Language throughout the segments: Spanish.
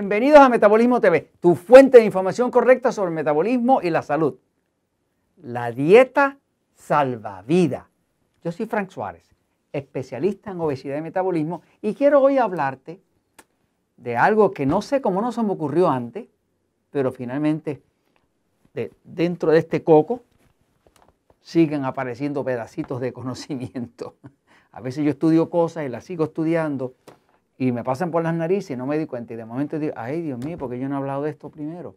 Bienvenidos a Metabolismo TV, tu fuente de información correcta sobre el metabolismo y la salud. La dieta salvavidas. Yo soy Frank Suárez, especialista en obesidad y metabolismo, y quiero hoy hablarte de algo que no sé cómo no se me ocurrió antes, pero finalmente dentro de este coco siguen apareciendo pedacitos de conocimiento. A veces yo estudio cosas y las sigo estudiando y me pasan por las narices y no me di cuenta. Y de momento digo, ay Dios mío, porque yo no he hablado de esto primero?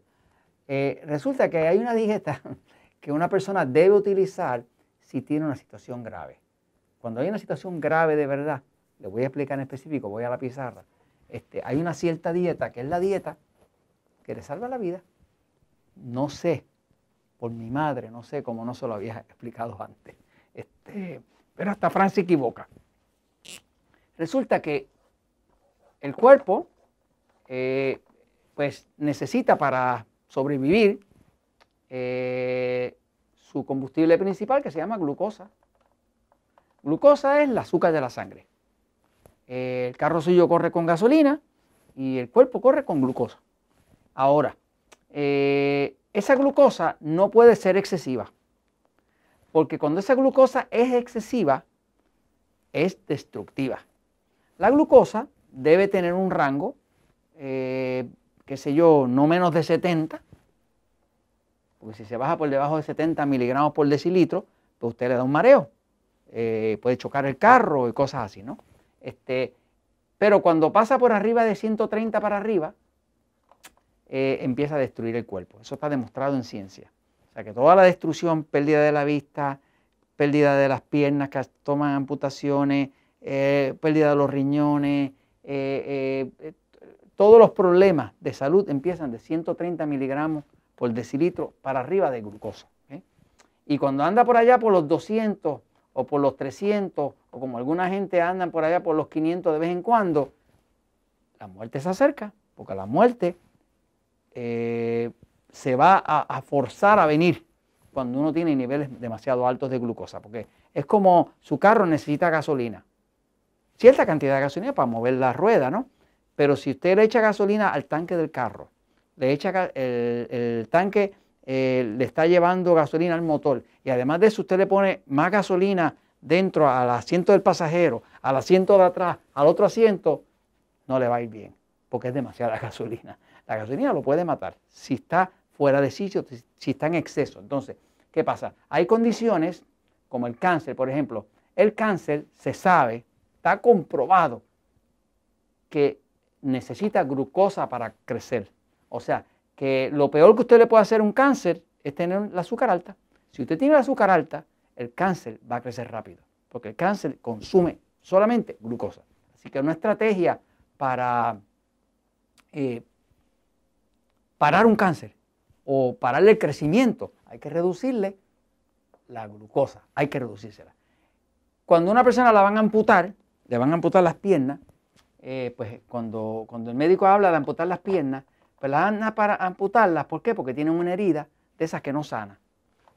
Eh, resulta que hay una dieta que una persona debe utilizar si tiene una situación grave. Cuando hay una situación grave de verdad, le voy a explicar en específico, voy a la pizarra, este, hay una cierta dieta que es la dieta que le salva la vida. No sé, por mi madre, no sé cómo no se lo había explicado antes. Este, pero hasta Fran se equivoca. Resulta que el cuerpo, eh, pues necesita para sobrevivir eh, su combustible principal que se llama glucosa. Glucosa es el azúcar de la sangre. el carro suyo corre con gasolina y el cuerpo corre con glucosa. Ahora, eh, esa glucosa no puede ser excesiva, porque cuando esa glucosa es excesiva, es destructiva. La glucosa debe tener un rango, eh, qué sé yo, no menos de 70, porque si se baja por debajo de 70 miligramos por decilitro, pues usted le da un mareo. Eh, puede chocar el carro y cosas así, ¿no? Este, pero cuando pasa por arriba de 130 para arriba, eh, empieza a destruir el cuerpo. Eso está demostrado en ciencia. O sea que toda la destrucción, pérdida de la vista, pérdida de las piernas que toman amputaciones, pérdida de los riñones, todos los problemas de salud empiezan de 130 miligramos por decilitro para arriba de glucosa. Y cuando anda por allá por los 200 o por los 300 o como alguna gente anda por allá por los 500 de vez en cuando, la muerte se acerca, porque la muerte eh, se va a, forzar a venir cuando uno tiene niveles demasiado altos de glucosa, porque es como su carro necesita gasolina, cierta cantidad de gasolina para mover la rueda, ¿no? Pero si usted le echa gasolina al tanque del carro, le echa el, tanque, eh, le está llevando gasolina al motor y además de eso usted le pone más gasolina dentro al asiento del pasajero, al asiento de atrás, al otro asiento, no le va a ir bien, porque es demasiada gasolina. La gasolina lo puede matar si está fuera de sitio, si está en exceso. Entonces, ¿qué pasa? Hay condiciones como el cáncer, por ejemplo. El cáncer se sabe, está comprobado que necesita glucosa para crecer. O sea, que lo peor que usted le puede hacer a un cáncer es tener el azúcar alta. Si usted tiene el azúcar alta, el cáncer va a crecer rápido, porque el cáncer consume solamente glucosa. Así que una estrategia para eh, parar un cáncer o pararle el crecimiento, hay que reducirle la glucosa, hay que reducírsela. Cuando una persona la van a amputar, le van a amputar las piernas, eh, pues cuando, cuando el médico habla de amputar las piernas, pues las van para amputarlas, ¿por qué? Porque tienen una herida de esas que no sana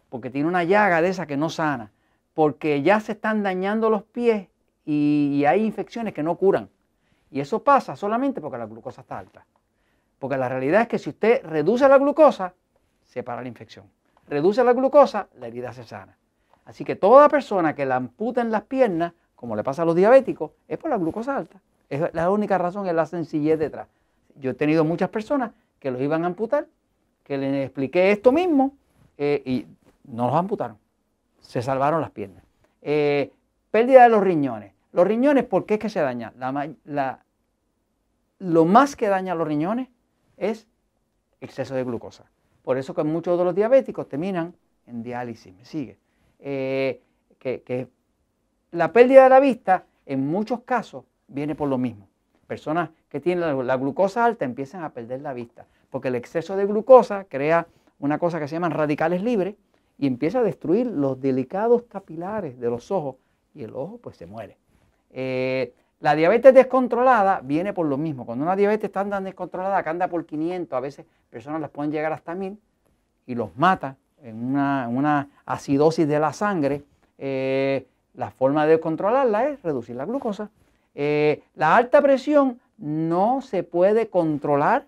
porque tiene una llaga de esa que no sana, porque ya se están dañando los pies y, hay infecciones que no curan. Y eso pasa solamente porque la glucosa está alta. Porque la realidad es que si usted reduce la glucosa, se para la infección. Reduce la glucosa, la herida se sana. Así que toda persona que la en las piernas, como le pasa a los diabéticos, es por la glucosa alta. Es la única razón, es la sencillez detrás. Yo he tenido muchas personas que los iban a amputar, que les expliqué esto mismo, eh, y no los amputaron. Se salvaron las piernas. Eh, pérdida de los riñones. Los riñones, ¿por qué es que se dañan? lo más que daña a los riñones es exceso de glucosa. Por eso que muchos de los diabéticos terminan en diálisis. ¿Me sigue? Eh, que, la pérdida de la vista en muchos casos viene por lo mismo. Personas que tienen la, glucosa alta empiezan a perder la vista, porque el exceso de glucosa crea una cosa que se llaman radicales libres, y empieza a destruir los delicados capilares de los ojos y el ojo pues se muere. Eh, la diabetes descontrolada viene por lo mismo. Cuando una diabetes está andando descontrolada, que anda por 500, a veces personas las pueden llegar hasta 1000 y los mata en una, acidosis de la sangre. Eh, la forma de controlarla es reducir la glucosa. Eh, la alta presión no se puede controlar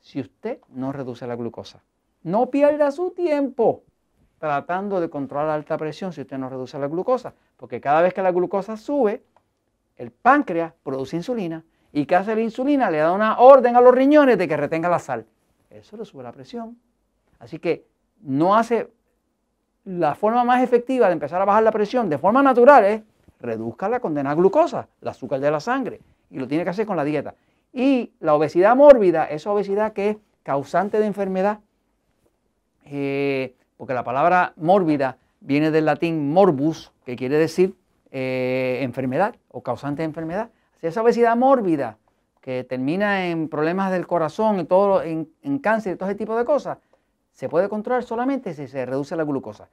si usted no reduce la glucosa. No pierda su tiempo tratando de controlar la alta presión si usted no reduce la glucosa, porque cada vez que la glucosa sube, el páncreas produce insulina y ¿qué hace la insulina? Le da una orden a los riñones de que retenga la sal. Eso le sube la presión. Así que no hace la forma más efectiva de empezar a bajar la presión de forma natural es reduzca la condenada glucosa, el azúcar de la sangre, y lo tiene que hacer con la dieta. Y la obesidad mórbida, esa obesidad que es causante de enfermedad, eh, porque la palabra mórbida viene del latín morbus, que quiere decir eh, enfermedad o causante de enfermedad. Esa obesidad mórbida que termina en problemas del corazón, en, todo, en, en cáncer y todo ese tipo de cosas, se puede controlar solamente si se reduce la glucosa.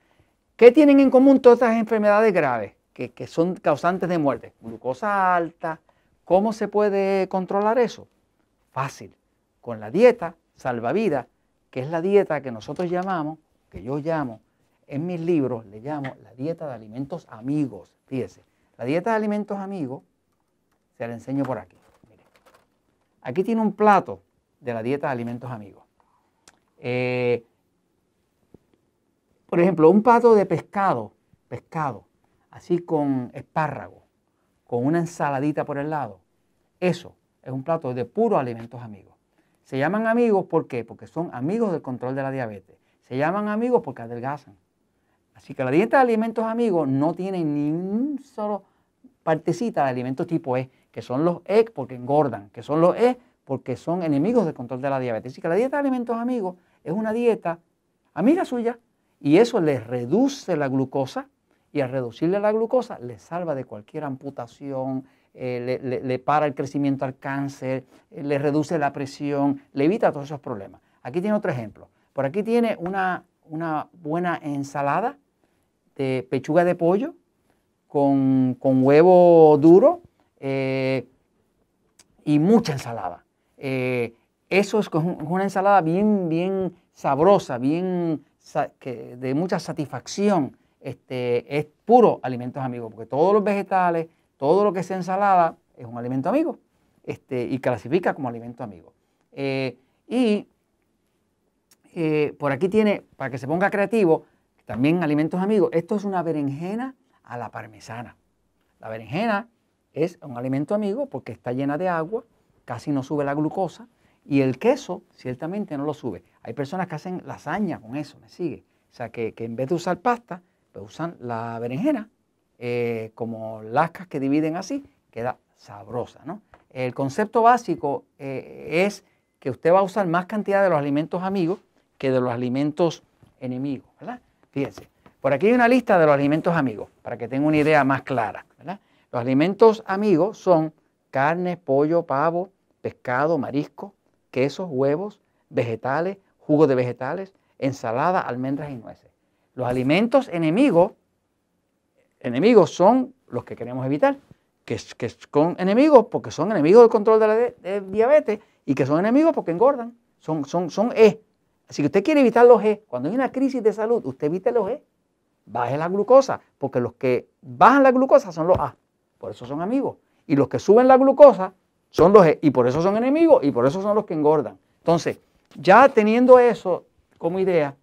¿Qué tienen en común todas estas enfermedades graves que, que son causantes de muerte? Glucosa alta. ¿Cómo se puede controlar eso? Fácil. Con la dieta salvavidas, que es la dieta que nosotros llamamos, que yo llamo, en mis libros le llamo la dieta de alimentos amigos. Fíjese, la dieta de alimentos amigos, se la enseño por aquí. Aquí tiene un plato de la dieta de alimentos amigos. Eh, por ejemplo, un plato de pescado, pescado, así con espárrago, con una ensaladita por el lado. Eso es un plato de puros alimentos amigos. Se llaman amigos. Porque son amigos del control de la diabetes. Se llaman amigos porque adelgazan. Así que la dieta de alimentos amigos no tiene ni un solo partecita de alimentos tipo E, que son los E porque engordan, que son los E porque son enemigos del control de la diabetes. Así que la dieta de alimentos amigos es una dieta amiga suya y eso le reduce la glucosa y al reducirle la glucosa le salva de cualquier amputación, eh, le, para el crecimiento al cáncer, eh, le reduce la presión, le evita todos esos problemas. Aquí tiene otro ejemplo. Por aquí tiene una, una buena ensalada de pechuga de pollo con, huevo duro eh, y mucha ensalada. Eso es una ensalada bien, bien sabrosa, bien de mucha satisfacción. Este, es puro alimentos amigos, porque todos los vegetales, todo lo que sea ensalada es un alimento amigo este, y clasifica como alimento amigo. Eh, y eh, por aquí tiene, para que se ponga creativo, también alimentos amigos, esto es una berenjena a la parmesana. La berenjena es un alimento amigo porque está llena de agua, casi no sube la glucosa, y el queso ciertamente no lo sube. Hay personas que hacen lasaña con eso, ¿me sigue? O sea, que, en vez de usar pasta, pues usan la berenjena, eh, como lascas que dividen así, queda sabrosa, ¿no? El concepto básico eh, es que usted va a usar más cantidad de los alimentos amigos que de los alimentos enemigos. Fíjense, por aquí hay una lista de los alimentos amigos, para que tenga una idea más clara. Los alimentos amigos son carne, pollo, pavo, pescado, marisco, quesos, huevos, vegetales, jugo de vegetales, ensalada, almendras y nueces. Los alimentos enemigos, enemigos son los que queremos evitar, que, son enemigos porque son enemigos del control de la diabetes y que son enemigos porque engordan, son, son, son E. Así que usted quiere evitar los E. Cuando hay una crisis de salud, usted evite los E. Baje la glucosa, porque los que bajan la glucosa son los A. Por eso son amigos. Y los que suben la glucosa son los, y por eso son enemigos y por eso son los que engordan. Entonces, ya teniendo eso como idea,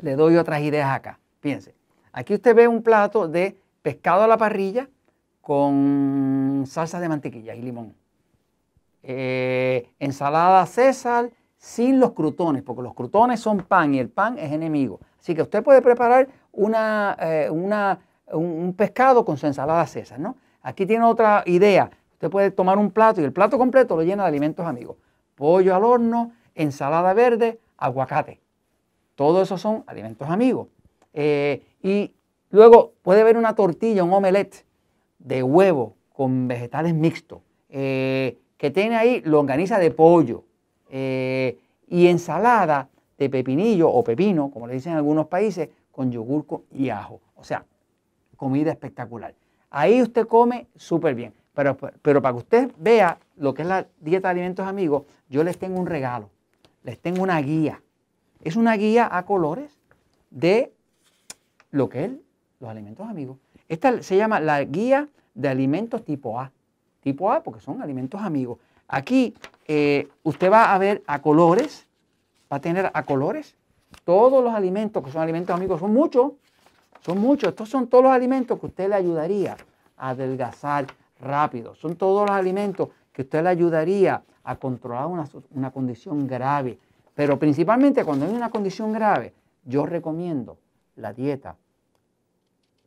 le doy otras ideas acá. Fíjense, aquí usted ve un plato de pescado a la parrilla con salsa de mantequilla y limón. Eh, ensalada César sin los crutones, porque los crutones son pan y el pan es enemigo. Así que usted puede preparar una, eh, una, un, pescado con su ensalada César, ¿no? Aquí tiene otra idea. Usted puede tomar un plato y el plato completo lo llena de alimentos amigos. Pollo al horno, ensalada verde, aguacate. Todo eso son alimentos amigos. Eh, y luego puede haber una tortilla, un omelette de huevo con vegetales mixtos, eh, que tiene ahí longaniza de pollo eh, y ensalada de pepinillo o pepino, como le dicen en algunos países, con yogur y ajo. O sea, comida espectacular. Ahí usted come súper bien. Pero, para que usted vea lo que es la dieta de alimentos amigos, yo les tengo un regalo. Les tengo una guía. Es una guía a colores de lo que es los alimentos amigos. Esta se llama la guía de alimentos tipo A. tipo A, porque son alimentos amigos. Aquí eh, usted va a ver a colores, va a tener a colores. Todos los alimentos que son alimentos amigos son muchos, son muchos. Estos son todos los alimentos que usted le ayudaría a adelgazar rápido. Son todos los alimentos que usted le ayudaría a controlar una, una condición grave. Pero principalmente cuando hay una condición grave, yo recomiendo la dieta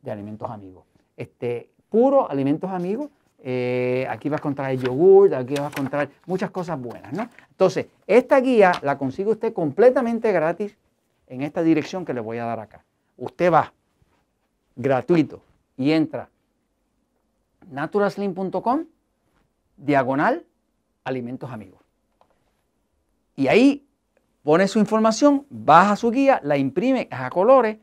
de alimentos amigos. Este, puro alimentos amigos. Eh, aquí vas a encontrar el yogur, aquí vas a encontrar muchas cosas buenas. ¿no? Entonces, esta guía la consigue usted completamente gratis en esta dirección que le voy a dar acá. Usted va gratuito y entra naturaslim.com diagonal alimentos amigos. Y ahí pone su información, baja su guía, la imprime a colores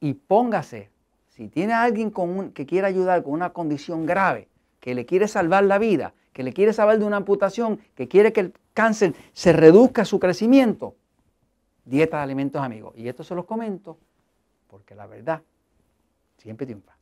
y póngase. Si tiene alguien con que quiere ayudar con una condición grave, que le quiere salvar la vida, que le quiere salvar de una amputación, que quiere que el cáncer se reduzca su crecimiento, dieta de alimentos amigos. Y esto se los comento porque la verdad siempre triunfa.